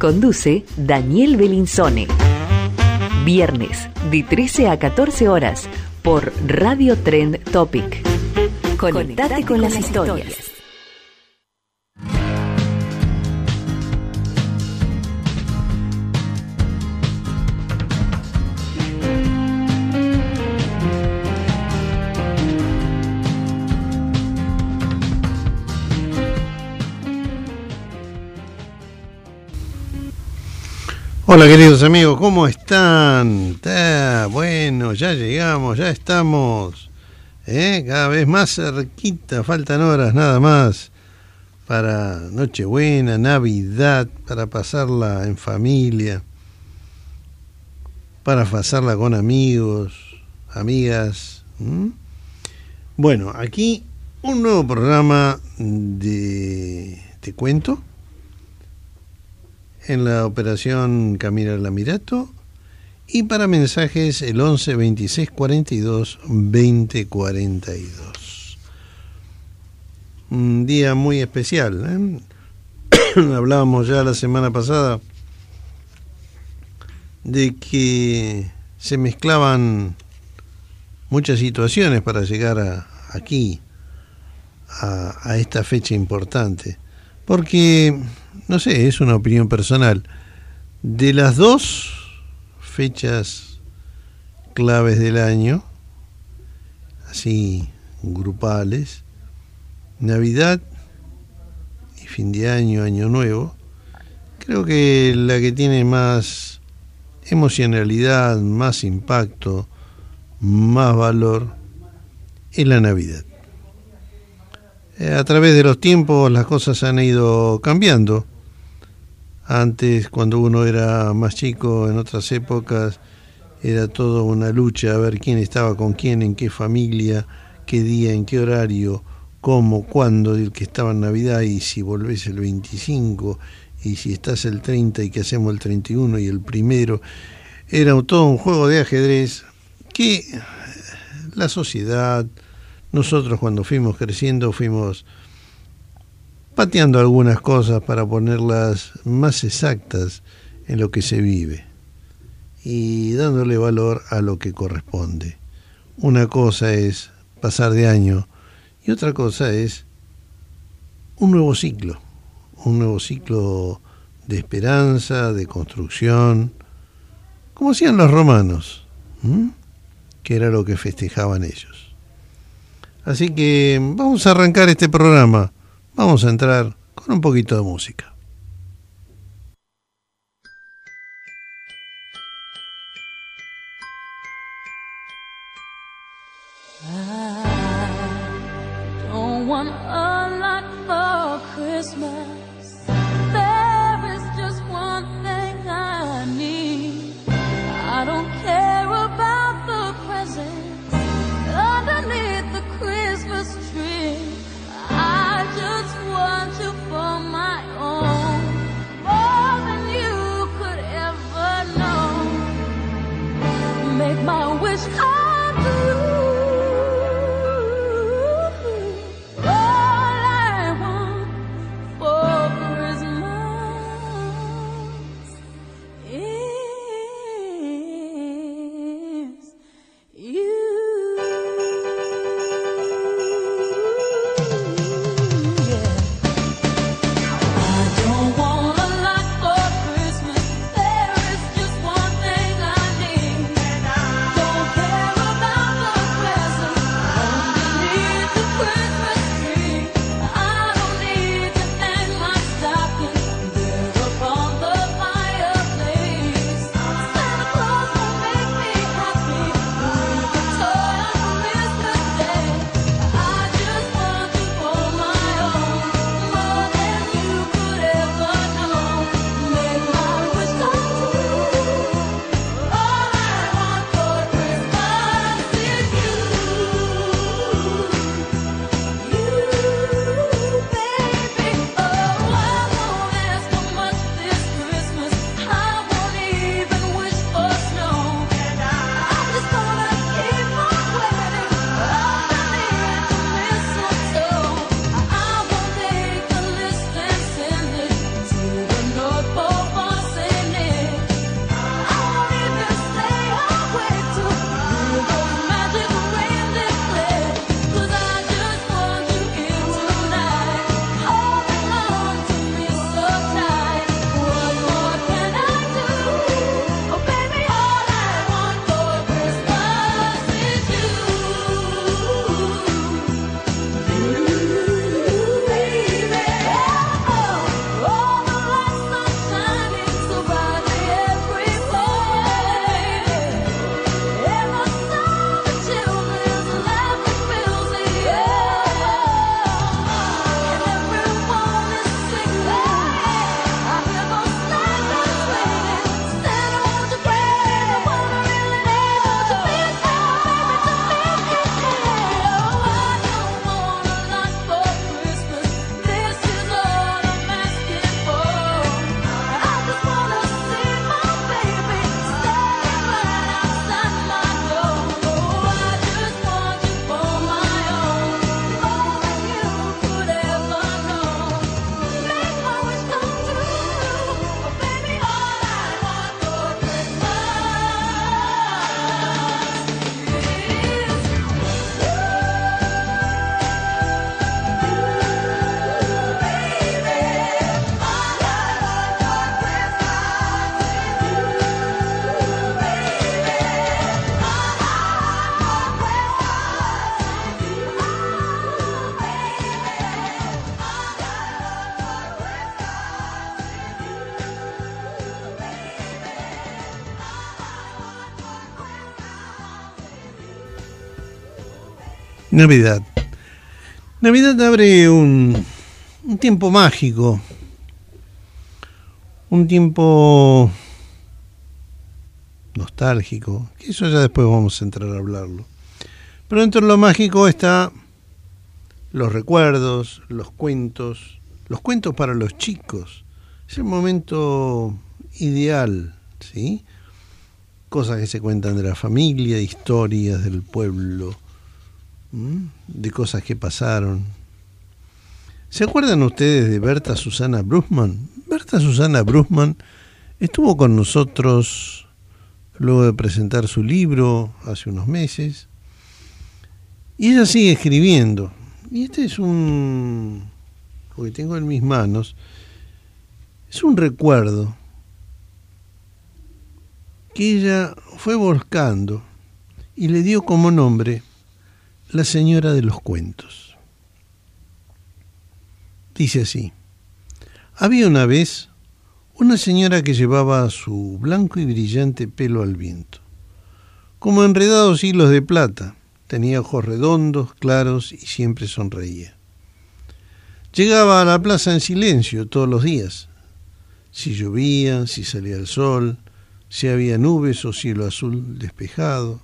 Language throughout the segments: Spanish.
Conduce Daniel Belinzone. Viernes, de 13 a 14 horas, por Radio Trend Topic. Conectate con las historias. Hola queridos amigos, ¿cómo están? Bueno, ya llegamos, ya estamos ¿eh? cada vez más cerquita, faltan horas nada más para Nochebuena, Navidad, para pasarla en familia, para pasarla con amigos, amigas. Bueno, aquí un nuevo programa de Te Cuento en la operación Camino al Amirato y para mensajes el 11 26 42 20 42. Un día muy especial. ¿eh? Hablábamos ya la semana pasada de que se mezclaban muchas situaciones para llegar a, aquí, a esta fecha importante. Porque no sé, es una opinión personal. De las dos fechas claves del año, así grupales, Navidad y fin de año, año nuevo, creo que la que tiene más emocionalidad, más impacto, más valor, es la Navidad. Eh, A través de los tiempos las cosas han ido cambiando. Antes, cuando uno era más chico, en otras épocas, era todo una lucha a ver quién estaba con quién, en qué familia, qué día, en qué horario, cómo, cuándo, el que estaba en Navidad y si volvés el 25 y si estás el 30 y que hacemos el 31 y el primero. Era todo un juego de ajedrez que la sociedad, nosotros cuando fuimos creciendo fuimos pateando algunas cosas para ponerlas más exactas en lo que se vive y dándole valor a lo que corresponde. Una cosa es pasar de año y otra cosa es un nuevo ciclo, un nuevo ciclo de esperanza, de construcción, como hacían los romanos, que era lo que festejaban ellos. Así que vamos a arrancar este programa. Vamos a entrar con un poquito de música. Navidad. Navidad abre un, tiempo mágico, un tiempo nostálgico, que eso ya después vamos a entrar a hablarlo. Pero dentro de lo mágico está los recuerdos, los cuentos, los cuentos para los chicos. Es el momento ideal, ¿sí? Cosas que se cuentan de la familia, historias del pueblo. De cosas que pasaron. ¿Se acuerdan ustedes de Berta Susana Brusman? Berta Susana Brusman estuvo con nosotros luego de presentar su libro hace unos meses. Y ella sigue escribiendo. Y este es un, lo que tengo en mis manos, es un recuerdo que ella fue volcando y le dio como nombre La Señora de los Cuentos. Dice así, había una vez una señora que llevaba su blanco y brillante pelo al viento, como enredados hilos de plata, tenía ojos redondos, claros y siempre sonreía. Llegaba a la plaza en silencio todos los días, si llovía, si salía el sol, si había nubes o cielo azul despejado.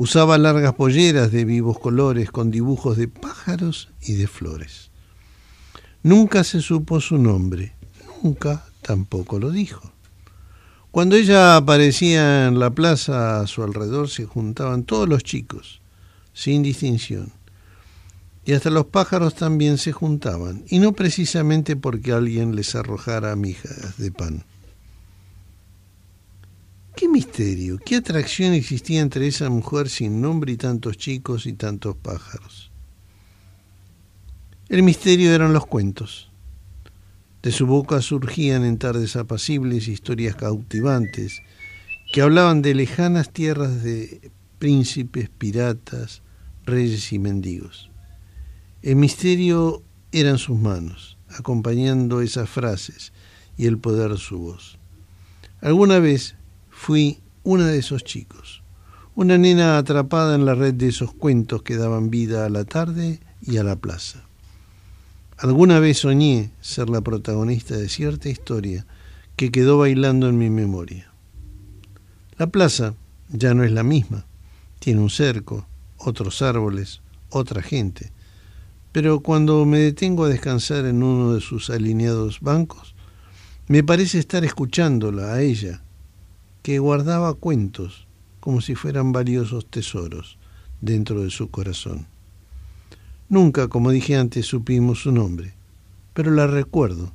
Usaba largas polleras de vivos colores con dibujos de pájaros y de flores. Nunca se supo su nombre, nunca tampoco lo dijo. Cuando ella aparecía en la plaza a su alrededor se juntaban todos los chicos, sin distinción. Y hasta los pájaros también se juntaban, y no precisamente porque alguien les arrojara migas de pan. ¿Qué misterio, qué atracción existía entre esa mujer sin nombre y tantos chicos y tantos pájaros? El misterio eran los cuentos. De su boca surgían en tardes apacibles historias cautivantes que hablaban de lejanas tierras de príncipes, piratas, reyes y mendigos. El misterio eran sus manos, acompañando esas frases y el poder de su voz. Alguna vez fui una de esos chicos, una nena atrapada en la red de esos cuentos que daban vida a la tarde y a la plaza. Alguna vez soñé ser la protagonista de cierta historia que quedó bailando en mi memoria. La plaza ya no es la misma. Tiene un cerco, otros árboles, otra gente. Pero cuando me detengo a descansar en uno de sus alineados bancos, me parece estar escuchándola a ella, que guardaba cuentos como si fueran valiosos tesoros dentro de su corazón. Nunca, como dije antes, supimos su nombre, pero la recuerdo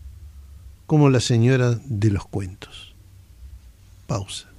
como la señora de los cuentos. Pausa.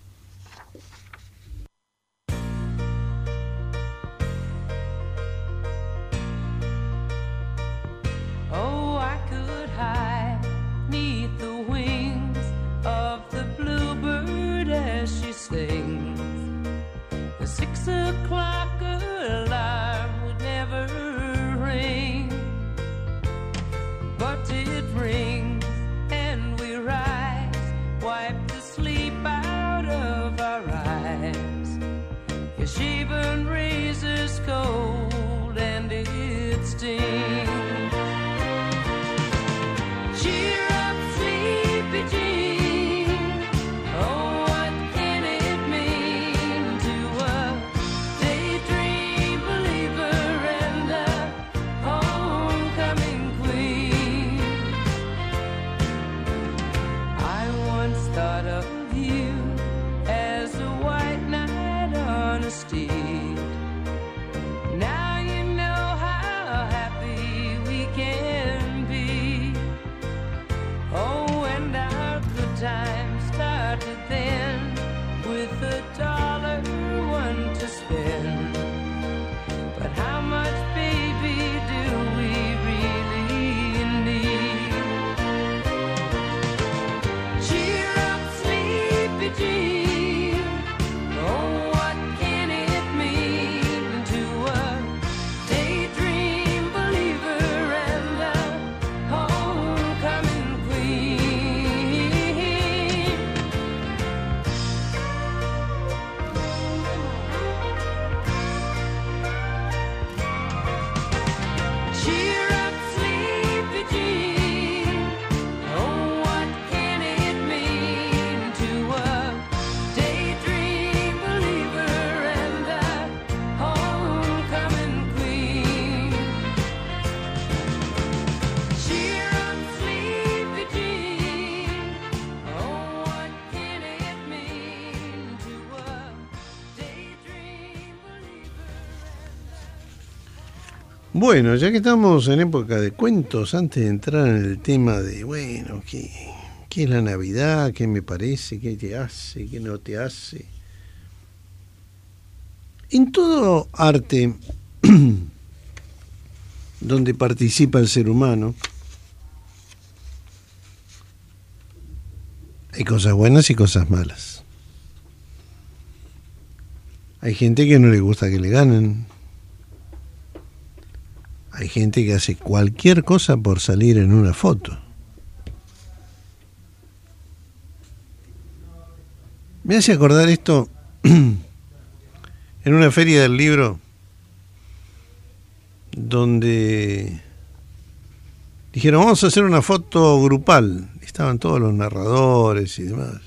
Bueno, ya que estamos en época de cuentos, antes de entrar en el tema de, bueno, ¿qué, qué es la Navidad? ¿Qué me parece? ¿Qué te hace? ¿Qué no te hace? En todo arte donde participa el ser humano, hay cosas buenas y cosas malas. Hay gente que no le gusta que le ganen. Hay gente que hace cualquier cosa por salir en una foto. Me hace acordar esto en una feria del libro donde dijeron vamos a hacer una foto grupal. Estaban todos los narradores y demás.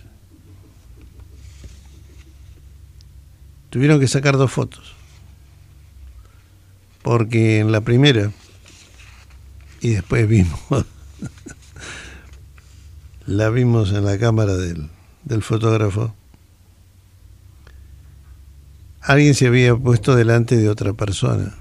Tuvieron que sacar dos fotos porque en la primera, y después vimos, la vimos en la cámara del, del fotógrafo, alguien se había puesto delante de otra persona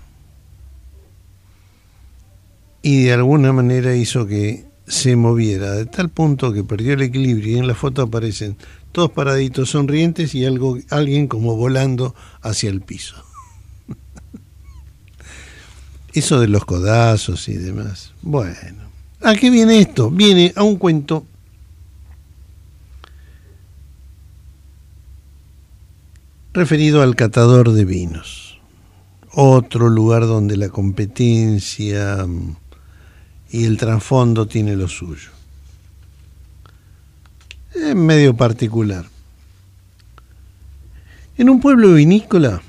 y de alguna manera hizo que se moviera, de tal punto que perdió el equilibrio y en la foto aparecen todos paraditos sonrientes y algo, alguien como volando hacia el piso. Eso de los codazos y demás. Bueno, ¿a qué viene esto? Viene a un cuento referido al catador de vinos. Otro lugar donde la competencia mm, y el trasfondo tiene lo suyo. Es medio particular. En un pueblo vinícola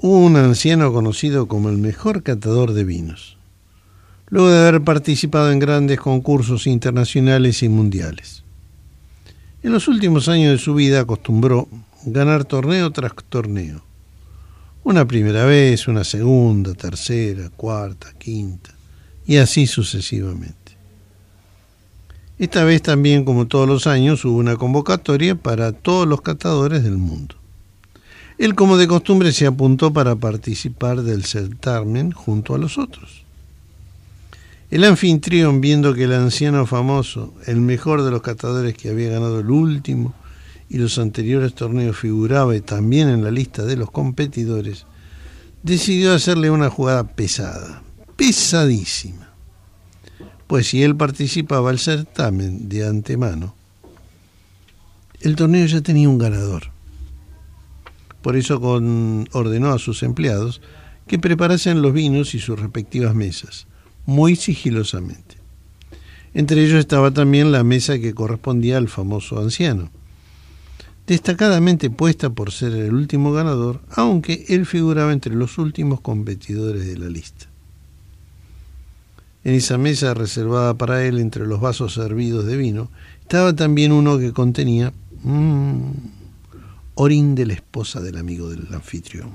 un anciano conocido como el mejor catador de vinos, luego de haber participado en grandes concursos internacionales y mundiales. En los últimos años de su vida acostumbró ganar torneo tras torneo. Una primera vez, una segunda, tercera, cuarta, quinta, y así sucesivamente. Esta vez también, como todos los años, hubo una convocatoria para todos los catadores del mundo. Él, como de costumbre, se apuntó para participar del certamen junto a los otros. El anfitrión, viendo que el anciano famoso, el mejor de los catadores que había ganado el último y los anteriores torneos, figuraba y también en la lista de los competidores, decidió hacerle una jugada pesada, pesadísima. Pues si él participaba al certamen de antemano, el torneo ya tenía un ganador. Por eso ordenó a sus empleados que preparasen los vinos y sus respectivas mesas, muy sigilosamente. Entre ellos estaba también la mesa que correspondía al famoso anciano, destacadamente puesta por ser el último ganador, aunque él figuraba entre los últimos competidores de la lista. En esa mesa reservada para él entre los vasos servidos de vino estaba también uno que contenía mmm, orín de la esposa del amigo del anfitrión.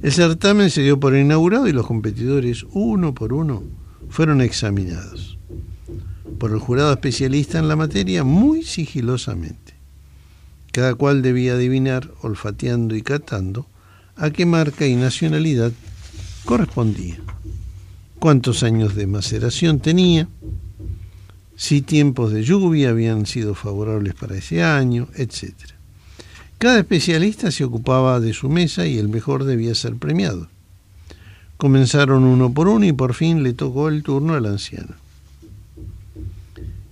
El certamen se dio por inaugurado y los competidores, uno por uno, fueron examinados por el jurado especialista en la materia muy sigilosamente. Cada cual debía adivinar, olfateando y catando, a qué marca y nacionalidad correspondía cuántos años de maceración tenía, si tiempos de lluvia habían sido favorables para ese año, etc. Cada especialista se ocupaba de su mesa y el mejor debía ser premiado. Comenzaron uno por uno y por fin le tocó el turno al anciano.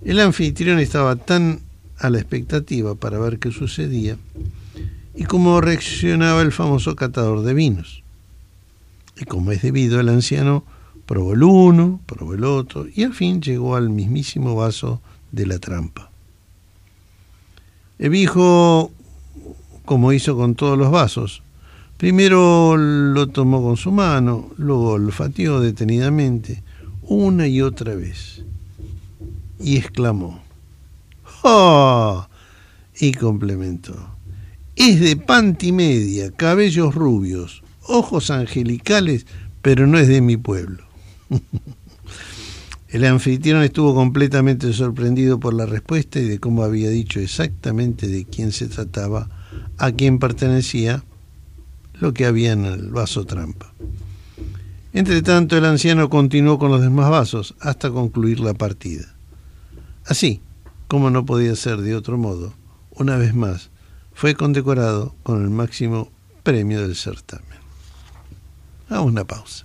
El anfitrión estaba tan a la expectativa para ver qué sucedía y cómo reaccionaba el famoso catador de vinos. Y como es debido, el anciano Probó el uno, probó el otro y al fin llegó al mismísimo vaso de la trampa. El como hizo con todos los vasos, primero lo tomó con su mano, luego olfateó detenidamente, una y otra vez, y exclamó, ¡Oh! y complementó, es de pantimedia, cabellos rubios, ojos angelicales, pero no es de mi pueblo. El anfitrión estuvo completamente sorprendido por la respuesta y de cómo había dicho exactamente de quién se trataba, a quién pertenecía lo que había en el vaso trampa. Entre tanto, el anciano continuó con los demás vasos hasta concluir la partida. Así, como no podía ser de otro modo, una vez más, fue condecorado con el máximo premio del certamen. Hagamos una pausa.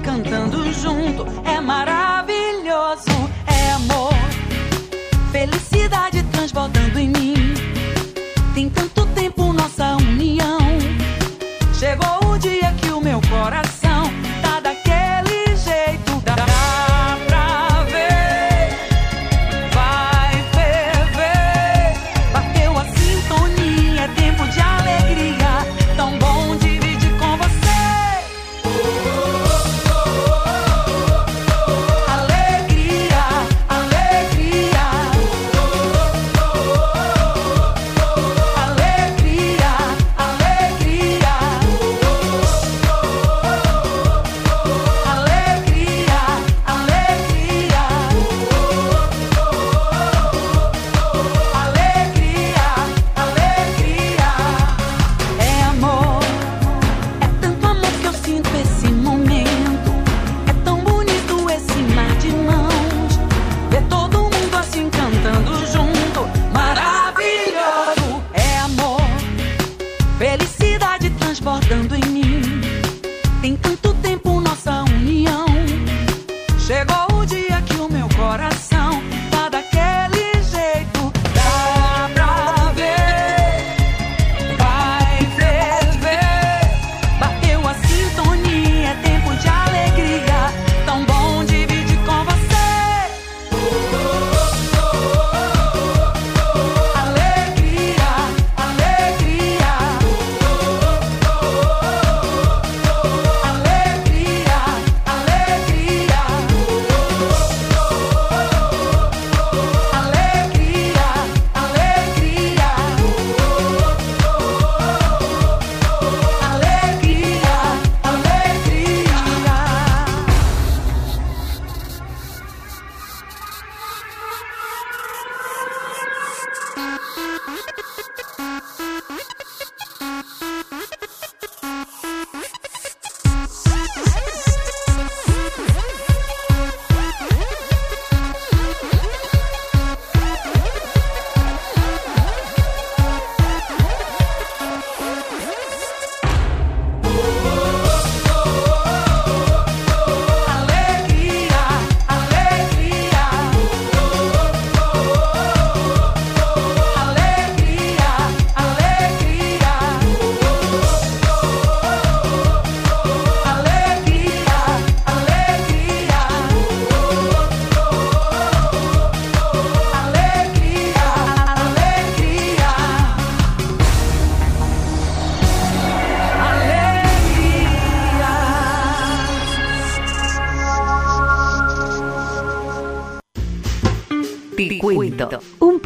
cantando junto.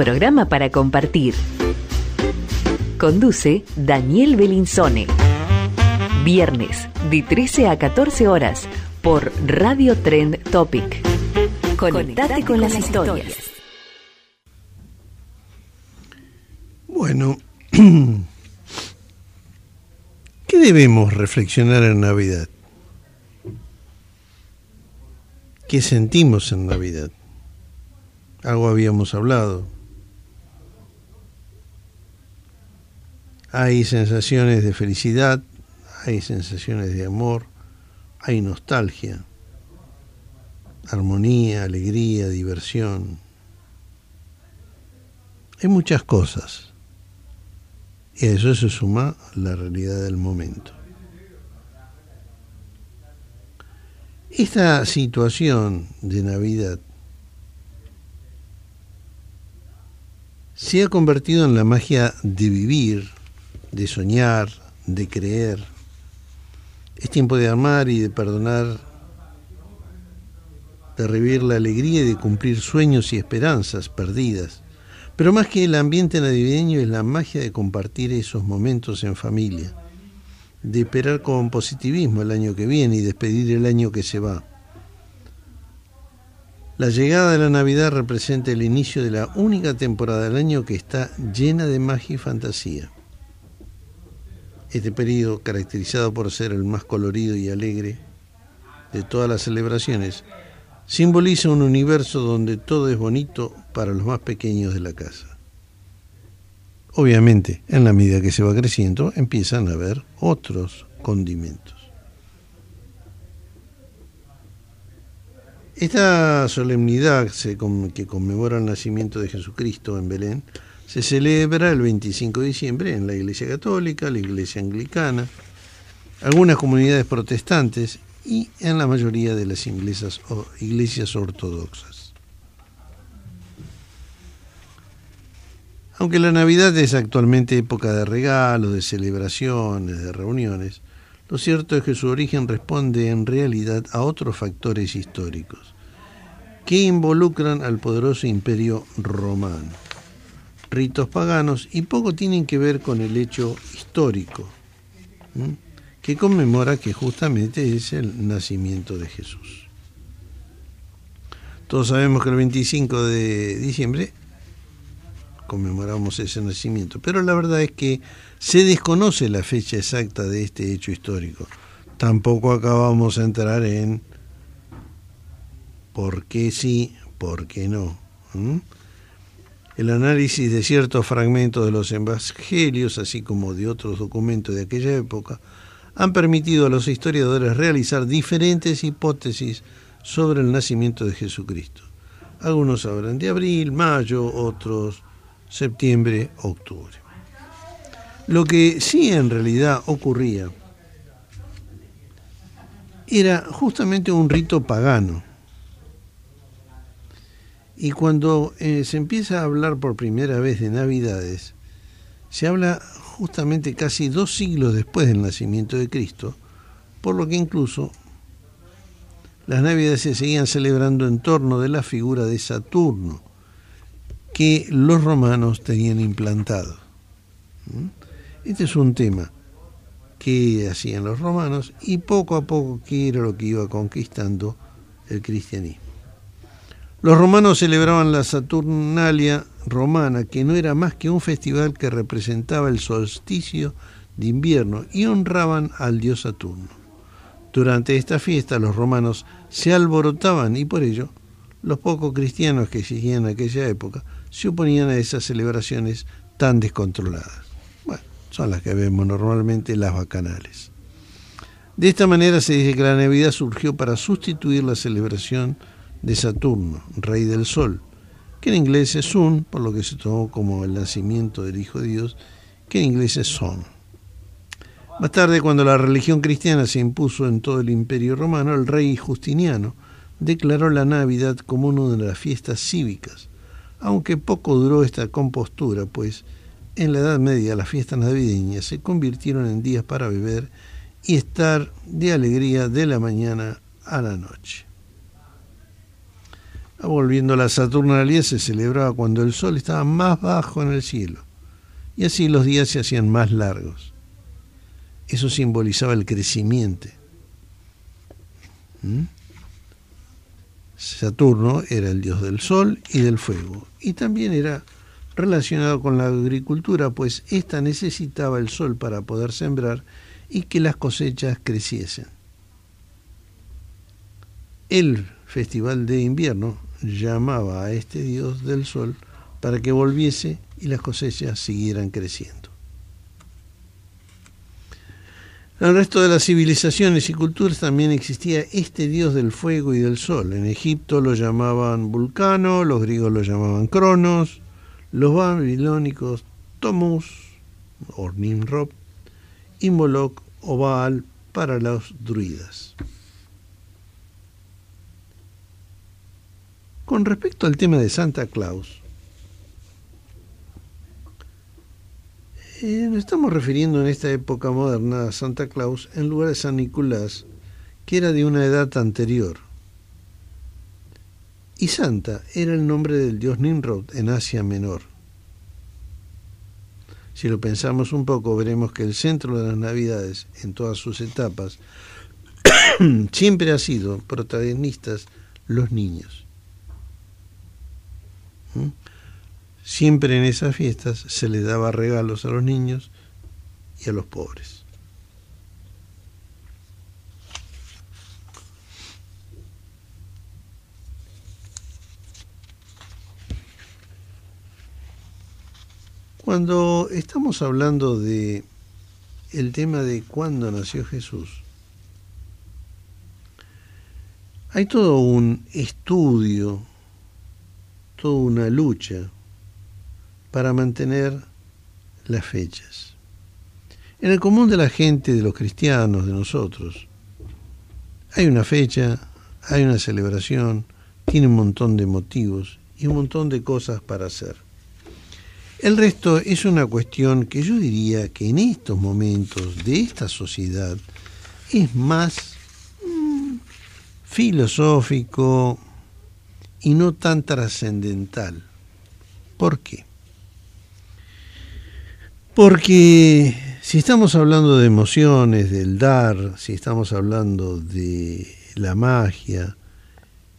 Programa para compartir. Conduce Daniel Belinsone. Viernes, de 13 a 14 horas, por Radio Trend Topic. Conectate con las historias. Bueno, ¿qué debemos reflexionar en Navidad? ¿Qué sentimos en Navidad? Algo habíamos hablado. Hay sensaciones de felicidad, hay sensaciones de amor, hay nostalgia, armonía, alegría, diversión. Hay muchas cosas. Y a eso se suma la realidad del momento. Esta situación de Navidad se ha convertido en la magia de vivir, de soñar, de creer. Es tiempo de amar y de perdonar, de revivir la alegría y de cumplir sueños y esperanzas perdidas. Pero más que el ambiente navideño es la magia de compartir esos momentos en familia, de esperar con positivismo el año que viene y despedir el año que se va. La llegada de la Navidad representa el inicio de la única temporada del año que está llena de magia y fantasía. Este periodo, caracterizado por ser el más colorido y alegre de todas las celebraciones, simboliza un universo donde todo es bonito para los más pequeños de la casa. Obviamente, en la medida que se va creciendo, empiezan a haber otros condimentos. Esta solemnidad que conmemora el nacimiento de Jesucristo en Belén se celebra el 25 de diciembre en la Iglesia Católica, la Iglesia Anglicana, algunas comunidades protestantes y en la mayoría de las iglesias, iglesias ortodoxas. Aunque la Navidad es actualmente época de regalos, de celebraciones, de reuniones, lo cierto es que su origen responde en realidad a otros factores históricos que involucran al poderoso imperio romano. Ritos paganos y poco tienen que ver con el hecho histórico, que conmemora que justamente es el nacimiento de Jesús. Todos sabemos que el 25 de diciembre conmemoramos ese nacimiento, pero la verdad es que se desconoce la fecha exacta de este hecho histórico. Tampoco acabamos a entrar en por qué sí, por qué no. El análisis de ciertos fragmentos de los evangelios, así como de otros documentos de aquella época, han permitido a los historiadores realizar diferentes hipótesis sobre el nacimiento de Jesucristo. Algunos hablan de abril, mayo, otros septiembre, octubre. Lo que sí en realidad ocurría era justamente un rito pagano. Y cuando eh, se empieza a hablar por primera vez de Navidades, se habla justamente casi dos siglos después del nacimiento de Cristo, por lo que incluso las Navidades se seguían celebrando en torno de la figura de Saturno, que los romanos tenían implantado. ¿Mm? Este es un tema que hacían los romanos y poco a poco que era lo que iba conquistando el cristianismo. Los romanos celebraban la Saturnalia romana, que no era más que un festival que representaba el solsticio de invierno y honraban al dios Saturno. Durante esta fiesta los romanos se alborotaban y por ello los pocos cristianos que existían en aquella época se oponían a esas celebraciones tan descontroladas. Bueno, son las que vemos normalmente las bacanales. De esta manera se dice que la Navidad surgió para sustituir la celebración de Saturno, rey del sol, que en inglés es Sun, por lo que se tomó como el nacimiento del Hijo de Dios, que en inglés es Son. Más tarde, cuando la religión cristiana se impuso en todo el imperio romano, el rey Justiniano declaró la Navidad como una de las fiestas cívicas, aunque poco duró esta compostura, pues en la Edad Media las fiestas navideñas se convirtieron en días para beber y estar de alegría de la mañana a la noche. Volviendo a la Saturnalidad se celebraba cuando el sol estaba más bajo en el cielo y así los días se hacían más largos. Eso simbolizaba el crecimiento. ¿Mm? Saturno era el dios del sol y del fuego y también era relacionado con la agricultura, pues ésta necesitaba el sol para poder sembrar y que las cosechas creciesen. El festival de invierno llamaba a este dios del sol para que volviese y las cosechas siguieran creciendo. En el resto de las civilizaciones y culturas también existía este dios del fuego y del sol. En Egipto lo llamaban Vulcano, los griegos lo llamaban Cronos, los babilónicos Tomus o Nimrod y Moloch o Baal para los druidas. Con respecto al tema de Santa Claus, Eh, nos estamos refiriendo en esta época moderna a Santa Claus en lugar de San Nicolás, que era de una edad anterior. Y Santa era el nombre del dios Nimrod en Asia Menor. Si lo pensamos un poco, veremos que el centro de las Navidades, en todas sus etapas, siempre ha sido protagonistas los niños. Siempre en esas fiestas se les daba regalos a los niños y a los pobres. Cuando estamos hablando de el tema de cuándo nació Jesús, hay todo un estudio, toda una lucha para mantener las fechas. En el común de la gente, de los cristianos, de nosotros, hay una fecha, hay una celebración, tiene un montón de motivos y un montón de cosas para hacer. El resto es una cuestión que yo diría que en estos momentos de esta sociedad es más mm, filosófico y no tan trascendental. ¿Por qué? Porque si estamos hablando de emociones, del dar, si estamos hablando de la magia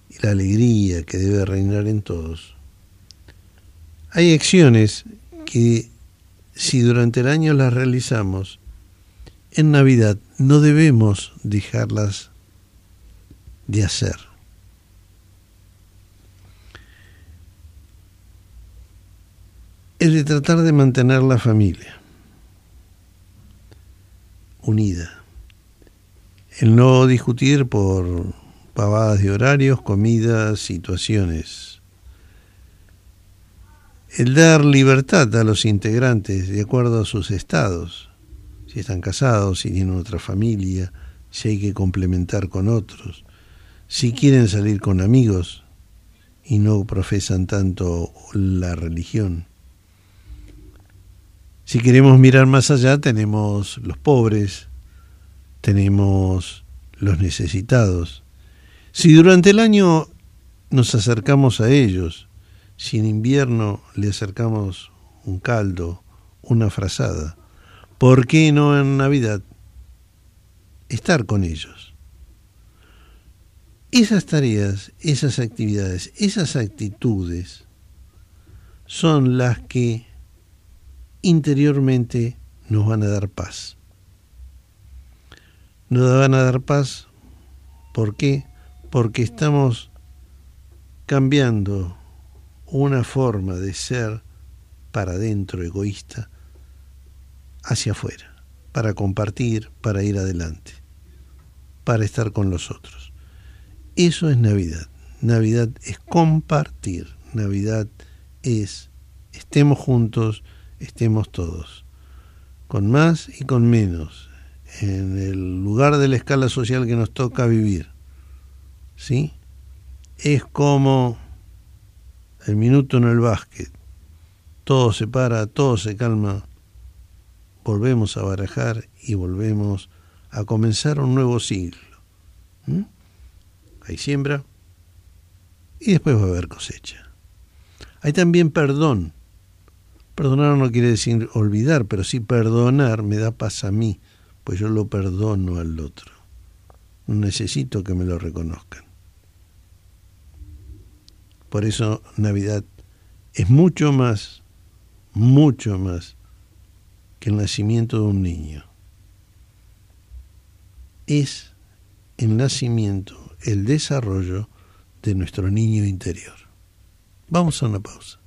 y la alegría que debe reinar en todos, hay acciones que si durante el año las realizamos, en Navidad no debemos dejarlas de hacer. El de tratar de mantener la familia unida. El no discutir por pavadas de horarios, comidas, situaciones. El dar libertad a los integrantes de acuerdo a sus estados, si están casados, si tienen otra familia, si hay que complementar con otros, si quieren salir con amigos y no profesan tanto la religión. Si queremos mirar más allá, tenemos los pobres, tenemos los necesitados. Si durante el año nos acercamos a ellos, si en invierno le acercamos un caldo, una frazada, ¿por qué no en Navidad estar con ellos? Esas tareas, esas actividades, esas actitudes son las que interiormente nos van a dar paz. Nos van a dar paz, ¿por qué? Porque estamos cambiando una forma de ser para adentro egoísta hacia afuera, para compartir, para ir adelante, para estar con los otros. Eso es Navidad. Navidad es compartir. Navidad es estemos juntos, estemos todos, con más y con menos, en el lugar de la escala social que nos toca vivir. ¿Sí? Es como el minuto en el básquet. Todo se para, todo se calma. Volvemos a barajar y volvemos a comenzar un nuevo siglo. Hay siembra y después va a haber cosecha. Hay también perdón Perdonar no quiere decir olvidar, pero sí perdonar me da paz a mí, pues yo lo perdono al otro. No necesito que me lo reconozcan. Por eso Navidad es mucho más, mucho más que el nacimiento de un niño. Es el nacimiento, el desarrollo de nuestro niño interior. Vamos a una pausa.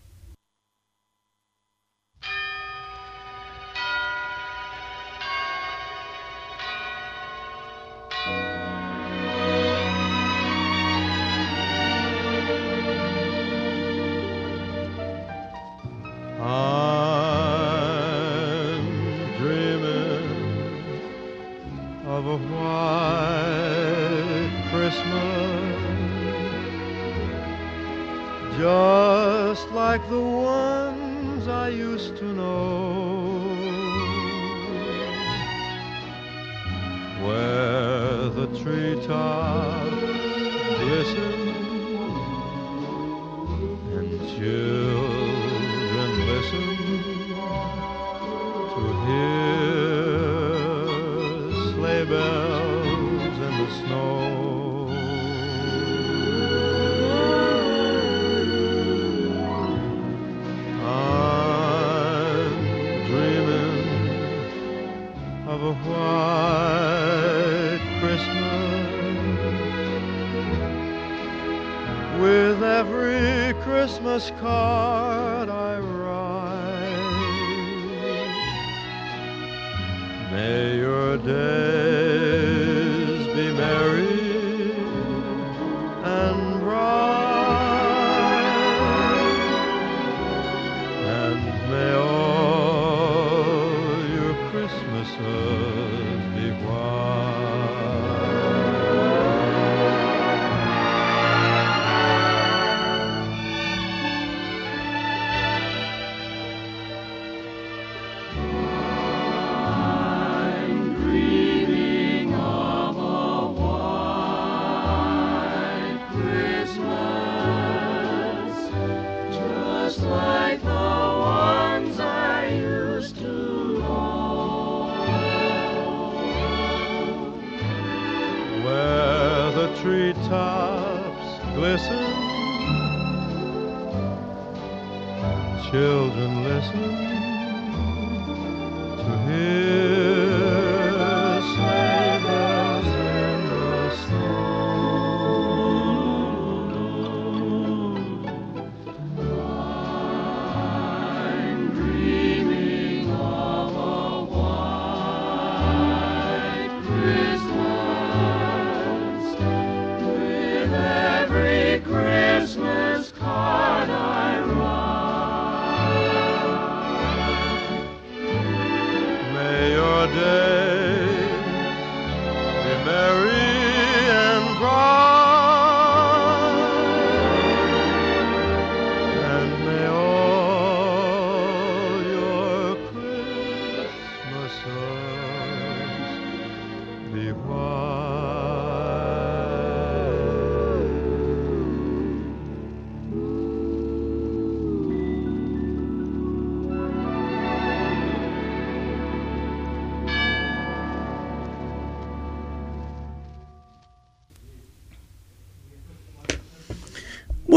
Just call.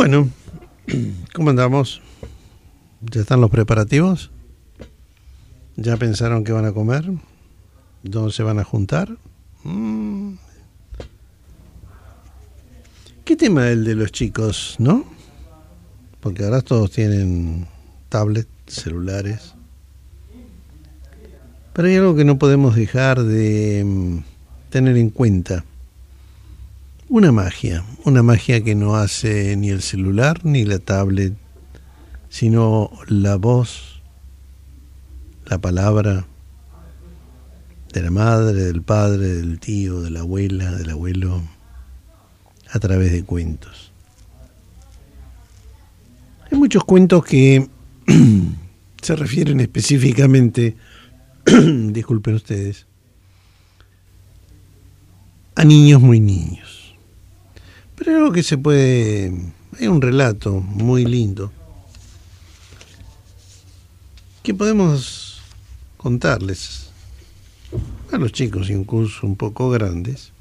Bueno, ¿cómo andamos? ¿Ya están los preparativos? ¿Ya pensaron qué van a comer? ¿Dónde se van a juntar? Mm. ¿Qué tema el de los chicos, no? Porque ahora todos tienen tablets, celulares. Pero hay algo que no podemos dejar de mm, tener en cuenta. Una magia, una magia que no hace ni el celular ni la tablet, sino la voz, la palabra de la madre, del padre, del tío, de la abuela, del abuelo, a través de cuentos. Hay muchos cuentos que se refieren específicamente, disculpen ustedes, a niños muy niños. Pero hay algo que se puede... Hay un relato muy lindo que podemos contarles a los chicos incluso un poco grandes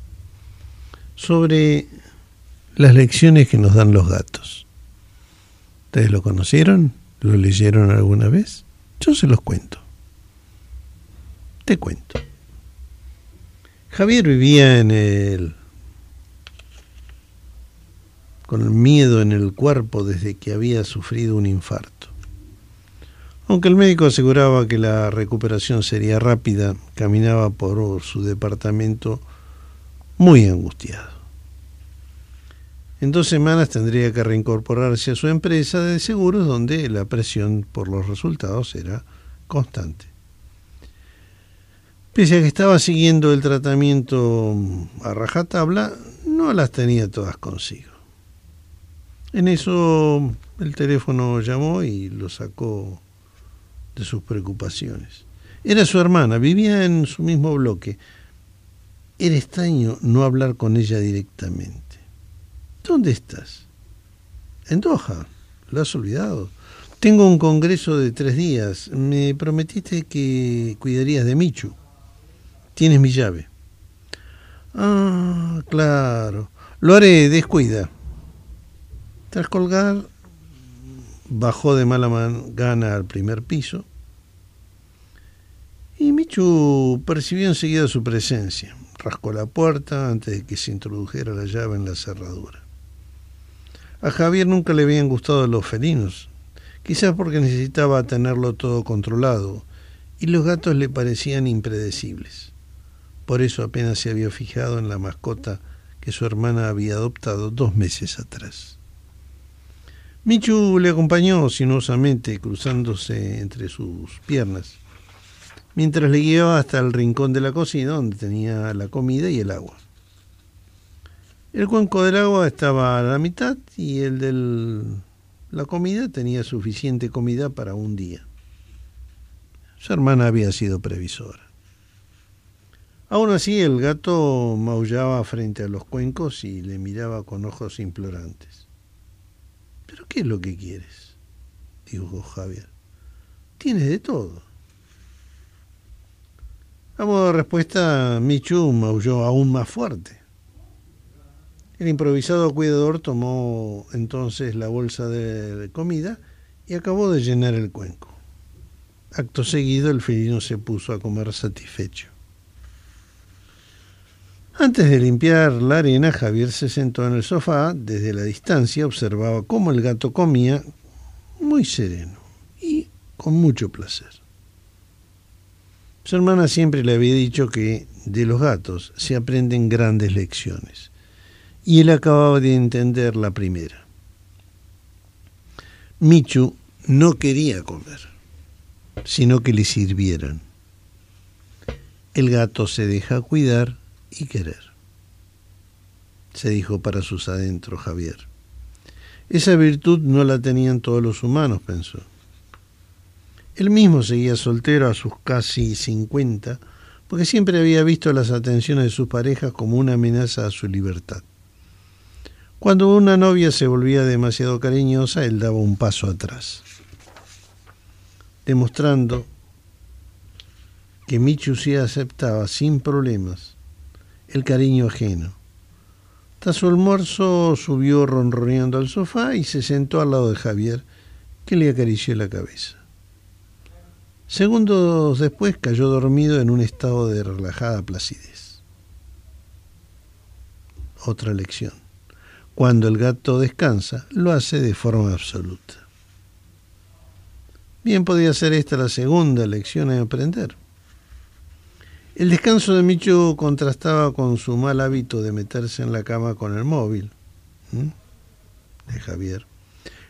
sobre las lecciones que nos dan los gatos. ¿Ustedes lo conocieron? ¿Lo leyeron alguna vez? Yo se los cuento. Te cuento. Javier vivía en el con el miedo en el cuerpo desde que había sufrido un infarto. Aunque el médico aseguraba que la recuperación sería rápida, caminaba por su departamento muy angustiado. En dos semanas tendría que reincorporarse a su empresa de seguros donde la presión por los resultados era constante. Pese a que estaba siguiendo el tratamiento a rajatabla, no las tenía todas consigo. En eso el teléfono llamó y lo sacó de sus preocupaciones. Era su hermana, vivía en su mismo bloque, Era extraño no hablar con ella directamente. ¿Dónde estás? En Doha. ¿Lo has olvidado? Tengo un congreso de tres días. Me prometiste que cuidarías de Michu. Tienes mi llave. Ah, claro. Lo haré, descuida. Tras colgar, bajó de mala gana al primer piso y Michu percibió enseguida su presencia. Rascó la puerta antes de que se introdujera la llave en la cerradura. A Javier nunca le habían gustado los felinos, quizás porque necesitaba tenerlo todo controlado y los gatos le parecían impredecibles. Por eso apenas se había fijado en la mascota que su hermana había adoptado dos meses atrás. Michu le acompañó sinuosamente, cruzándose entre sus piernas, mientras le guiaba hasta el rincón de la cocina donde tenía la comida y el agua. El cuenco del agua estaba a la mitad y el de la comida tenía suficiente comida para un día. Su hermana había sido previsora. Aún así, el gato maullaba frente a los cuencos y le miraba con ojos implorantes. ¿Pero qué es lo que quieres? dijo Javier. Tienes de todo. A modo de respuesta, Michu maulló aún más fuerte. El improvisado cuidador tomó entonces la bolsa de comida y acabó de llenar el cuenco. Acto seguido, el felino se puso a comer satisfecho. Antes de limpiar la arena, Javier se sentó en el sofá. Desde la distancia observaba cómo el gato comía muy sereno y con mucho placer. Su hermana siempre le había dicho que de los gatos se aprenden grandes lecciones. Y él acababa de entender la primera. Michu no quería comer, sino que le sirvieran. El gato se deja cuidar y querer, se dijo para sus adentros Javier. Esa virtud no la tenían todos los humanos, pensó. Él mismo seguía soltero a sus casi cincuenta, porque siempre había visto las atenciones de sus parejas como una amenaza a su libertad. Cuando una novia se volvía demasiado cariñosa, él daba un paso atrás, demostrando que Michu sí aceptaba sin problemas el cariño ajeno. Tras su almuerzo subió ronroneando al sofá y se sentó al lado de Javier, que le acarició la cabeza. Segundos después cayó dormido en un estado de relajada placidez. Otra lección. Cuando el gato descansa, lo hace de forma absoluta. Bien podía ser esta la segunda lección a aprender. El descanso de Micho contrastaba con su mal hábito de meterse en la cama con el móvil de Javier,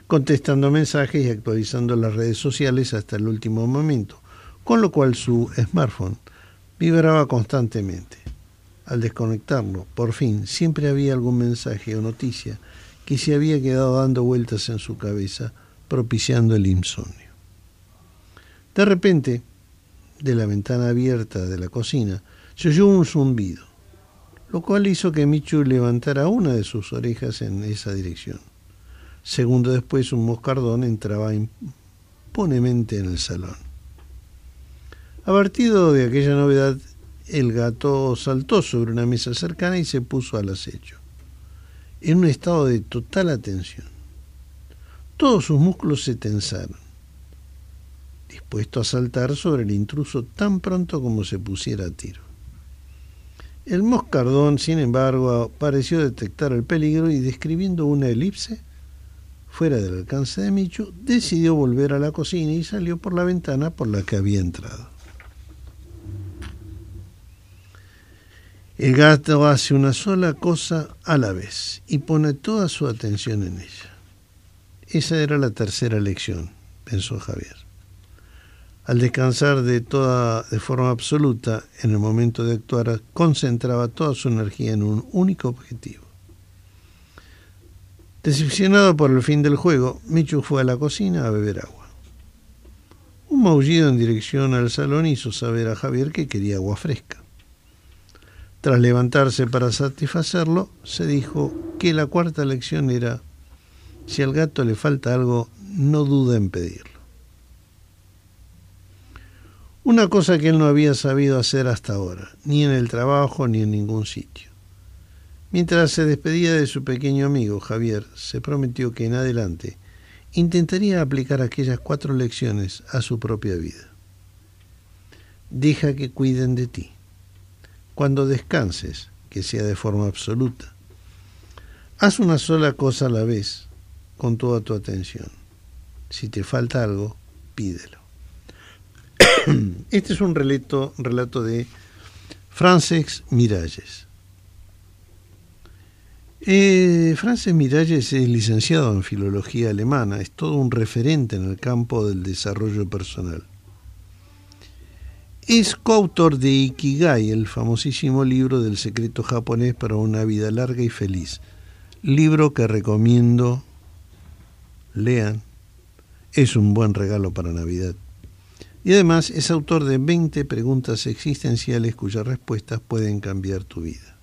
contestando mensajes y actualizando las redes sociales hasta el último momento, con lo cual su smartphone vibraba constantemente. Al desconectarlo, por fin, siempre había algún mensaje o noticia que se había quedado dando vueltas en su cabeza, propiciando el insomnio. De repente, de la ventana abierta de la cocina, se oyó un zumbido, lo cual hizo que Michu levantara una de sus orejas en esa dirección. Segundo después, un moscardón entraba imponemente en el salón. Avertido de aquella novedad, el gato saltó sobre una mesa cercana y se puso al acecho, en un estado de total atención. Todos sus músculos se tensaron, dispuesto a saltar sobre el intruso tan pronto como se pusiera a tiro. El moscardón, sin embargo, pareció detectar el peligro y describiendo una elipse fuera del alcance de Michu, decidió volver a la cocina y salió por la ventana por la que había entrado. El gato hace una sola cosa a la vez y pone toda su atención en ella. Esa era la tercera lección, pensó Javier. Al descansar de toda de forma absoluta en el momento de actuar, concentraba toda su energía en un único objetivo. Decepcionado por el fin del juego, Michu fue a la cocina a beber agua. Un maullido en dirección al salón hizo saber a Javier que quería agua fresca. Tras levantarse para satisfacerlo, se dijo que la cuarta lección era, si al gato le falta algo, no duda en pedirlo. Una cosa que él no había sabido hacer hasta ahora, ni en el trabajo ni en ningún sitio. Mientras se despedía de su pequeño amigo Javier, se prometió que en adelante intentaría aplicar aquellas cuatro lecciones a su propia vida. Deja que cuiden de ti. Cuando descanses, que sea de forma absoluta. Haz una sola cosa a la vez, con toda tu atención. Si te falta algo, pídelo. Este es un relato, de Frances Miralles. Eh, Frances Miralles es licenciado en filología alemana, es todo un referente en el campo del desarrollo personal. Es coautor de Ikigai, el famosísimo libro del secreto japonés para una vida larga y feliz. Libro que recomiendo lean. Es un buen regalo para Navidad. Y además es autor de 20 preguntas existenciales cuyas respuestas pueden cambiar tu vida.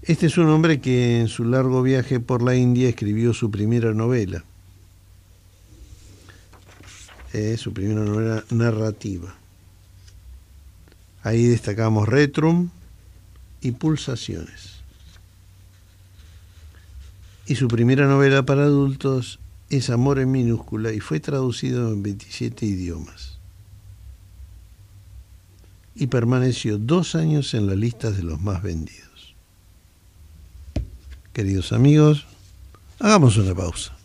Este es un hombre que en su largo viaje por la India escribió su primera novela, eh, su primera novela narrativa. Ahí destacamos Retrum y Pulsaciones. Y su primera novela para adultos es Amor en minúscula y fue traducido en 27 idiomas. Y permaneció dos años en la lista de los más vendidos. Queridos amigos, hagamos una pausa.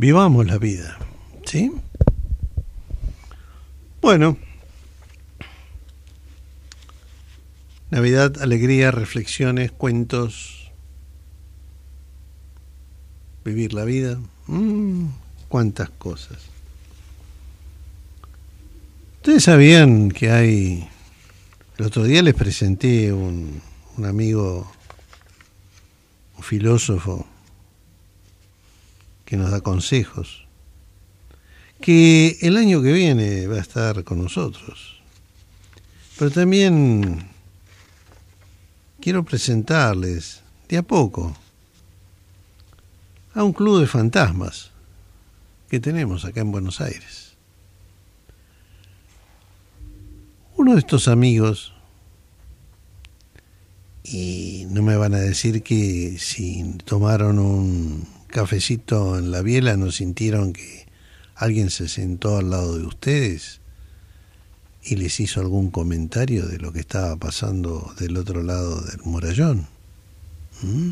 Vivamos la vida, ¿sí? Bueno, Navidad, alegría, reflexiones, cuentos, vivir la vida, mm, cuántas cosas. Ustedes sabían que hay, el otro día les presenté un, un amigo, un filósofo, que nos da consejos, que el año que viene va a estar con nosotros. Pero también quiero presentarles de a poco a un club de fantasmas que tenemos acá en Buenos Aires. Uno de estos amigos, y no me van a decir que si tomaron un cafecito en la biela no sintieron que alguien se sentó al lado de ustedes y les hizo algún comentario de lo que estaba pasando del otro lado del murallón. ¿Mm?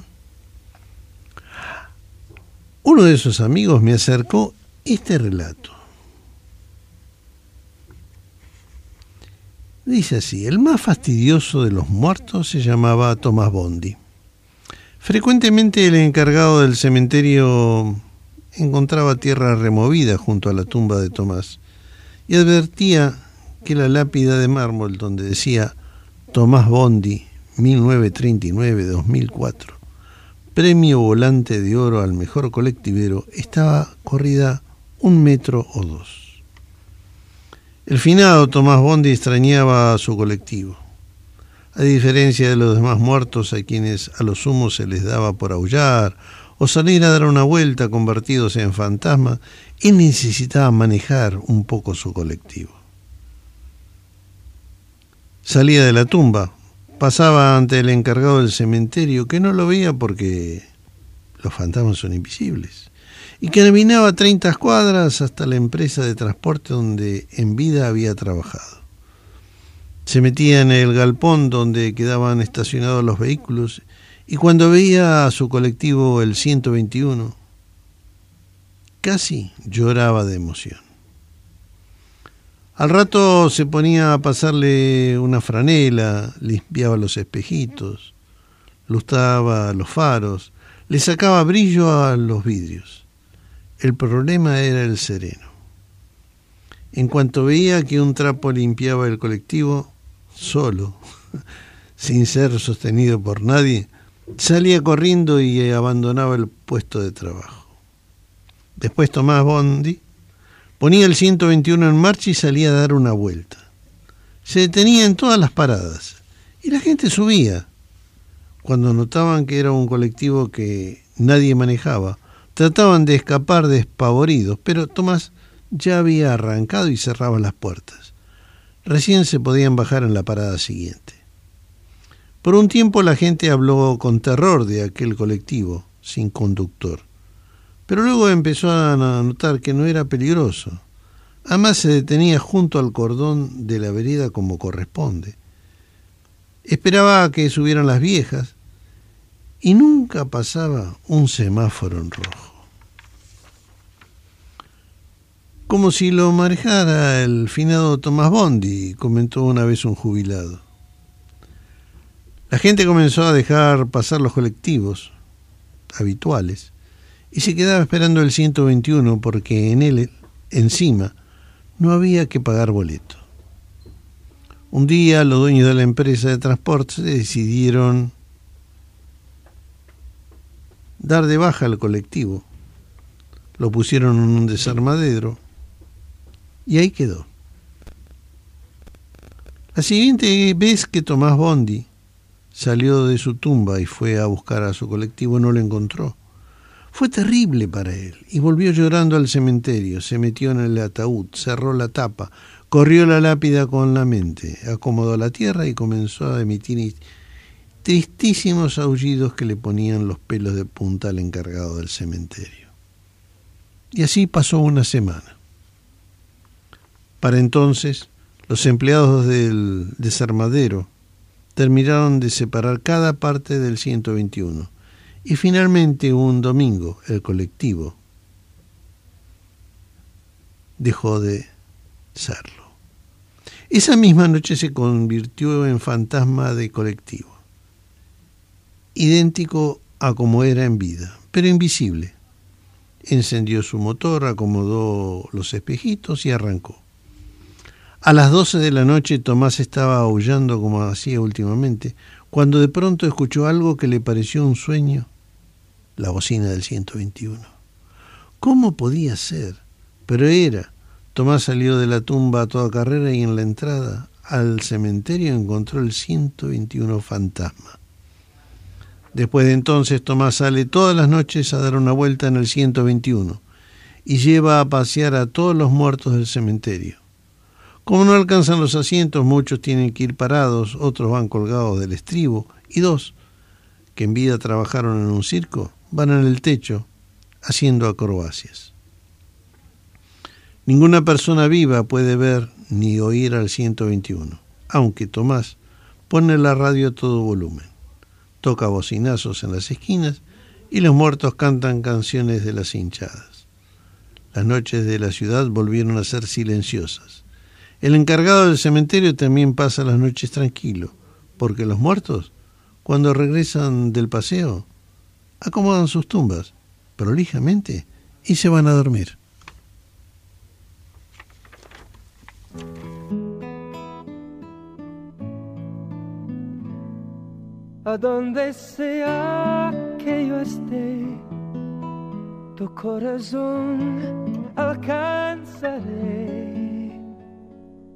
Uno de esos amigos me acercó este relato. Dice así, el más fastidioso de los muertos se llamaba Tomás Bondi. Frecuentemente el encargado del cementerio encontraba tierra removida junto a la tumba de Tomás y advertía que la lápida de mármol donde decía Tomás Bondi 1939-2004, premio volante de oro al mejor colectivero, estaba corrida un metro o dos. El finado Tomás Bondi extrañaba a su colectivo. A diferencia de los demás muertos a quienes a lo sumo se les daba por aullar o salir a dar una vuelta convertidos en fantasmas, él necesitaba manejar un poco su colectivo. Salía de la tumba, pasaba ante el encargado del cementerio, que no lo veía porque los fantasmas son invisibles, y caminaba 30 cuadras hasta la empresa de transporte donde en vida había trabajado. Se metía en el galpón donde quedaban estacionados los vehículos y cuando veía a su colectivo el 121, casi lloraba de emoción. Al rato se ponía a pasarle una franela, limpiaba los espejitos, lustraba los faros, le sacaba brillo a los vidrios. El problema era el sereno. En cuanto veía que un trapo limpiaba el colectivo, solo, sin ser sostenido por nadie, salía corriendo y abandonaba el puesto de trabajo. Después Tomás Bondi ponía el 121 en marcha y salía a dar una vuelta. Se detenía en todas las paradas y la gente subía. Cuando notaban que era un colectivo que nadie manejaba, trataban de escapar despavoridos, pero Tomás ya había arrancado y cerraba las puertas. Recién se podían bajar en la parada siguiente. Por un tiempo la gente habló con terror de aquel colectivo sin conductor, pero luego empezó a notar que no era peligroso. Además se detenía junto al cordón de la vereda como corresponde. Esperaba que subieran las viejas y nunca pasaba un semáforo en rojo. Como si lo manejara el finado Tomás Bondi, comentó una vez un jubilado. La gente comenzó a dejar pasar los colectivos habituales y se quedaba esperando el 121 porque en él, encima, no había que pagar boleto. Un día los dueños de la empresa de transporte decidieron dar de baja al colectivo. Lo pusieron en un desarmadero y ahí quedó. La siguiente vez que Tomás Bondi salió de su tumba y fue a buscar a su colectivo, no lo encontró. Fue terrible para él y volvió llorando al cementerio, se metió en el ataúd, cerró la tapa, corrió la lápida con la mente, acomodó la tierra y comenzó a emitir tristísimos aullidos que le ponían los pelos de punta al encargado del cementerio. Y así pasó una semana. Para entonces, los empleados del desarmadero terminaron de separar cada parte del 121 y finalmente un domingo el colectivo dejó de serlo. Esa misma noche se convirtió en fantasma de colectivo, idéntico a como era en vida, pero invisible. Encendió su motor, acomodó los espejitos y arrancó. A las doce de la noche Tomás estaba aullando como hacía últimamente, cuando de pronto escuchó algo que le pareció un sueño, la bocina del 121. ¿Cómo podía ser? Pero era. Tomás salió de la tumba a toda carrera y en la entrada al cementerio encontró el 121 fantasma. Después de entonces Tomás sale todas las noches a dar una vuelta en el 121 y lleva a pasear a todos los muertos del cementerio. Como no alcanzan los asientos, muchos tienen que ir parados, otros van colgados del estribo y dos, que en vida trabajaron en un circo, van en el techo haciendo acrobacias. Ninguna persona viva puede ver ni oír al 121, aunque Tomás pone la radio a todo volumen, toca bocinazos en las esquinas y los muertos cantan canciones de las hinchadas. Las noches de la ciudad volvieron a ser silenciosas. El encargado del cementerio también pasa las noches tranquilo, porque los muertos, cuando regresan del paseo, acomodan sus tumbas prolijamente y se van a dormir. A donde sea que yo esté, tu corazón alcanzaré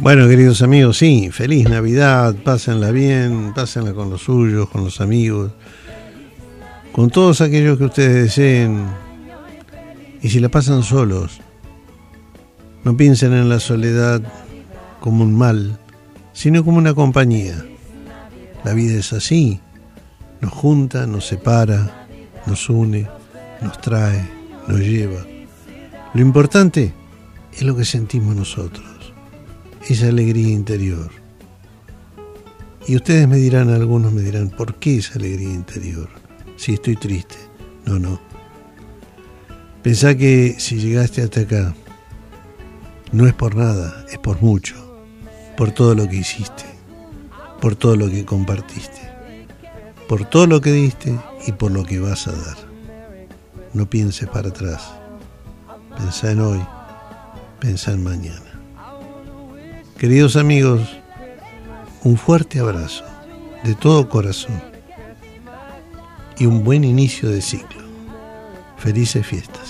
Bueno, queridos amigos, sí, feliz Navidad, pásenla bien, pásenla con los suyos, con los amigos, con todos aquellos que ustedes deseen. Y si la pasan solos, no piensen en la soledad como un mal, sino como una compañía. La vida es así, nos junta, nos separa, nos une, nos trae, nos lleva. Lo importante es lo que sentimos nosotros esa alegría interior. Y ustedes me dirán, algunos me dirán, ¿por qué esa alegría interior? Si estoy triste. No, no. Pensá que si llegaste hasta acá, no es por nada, es por mucho, por todo lo que hiciste, por todo lo que compartiste, por todo lo que diste y por lo que vas a dar. No pienses para atrás. Pensá en hoy, pensá en mañana. Queridos amigos, un fuerte abrazo de todo corazón y un buen inicio de ciclo. Felices fiestas.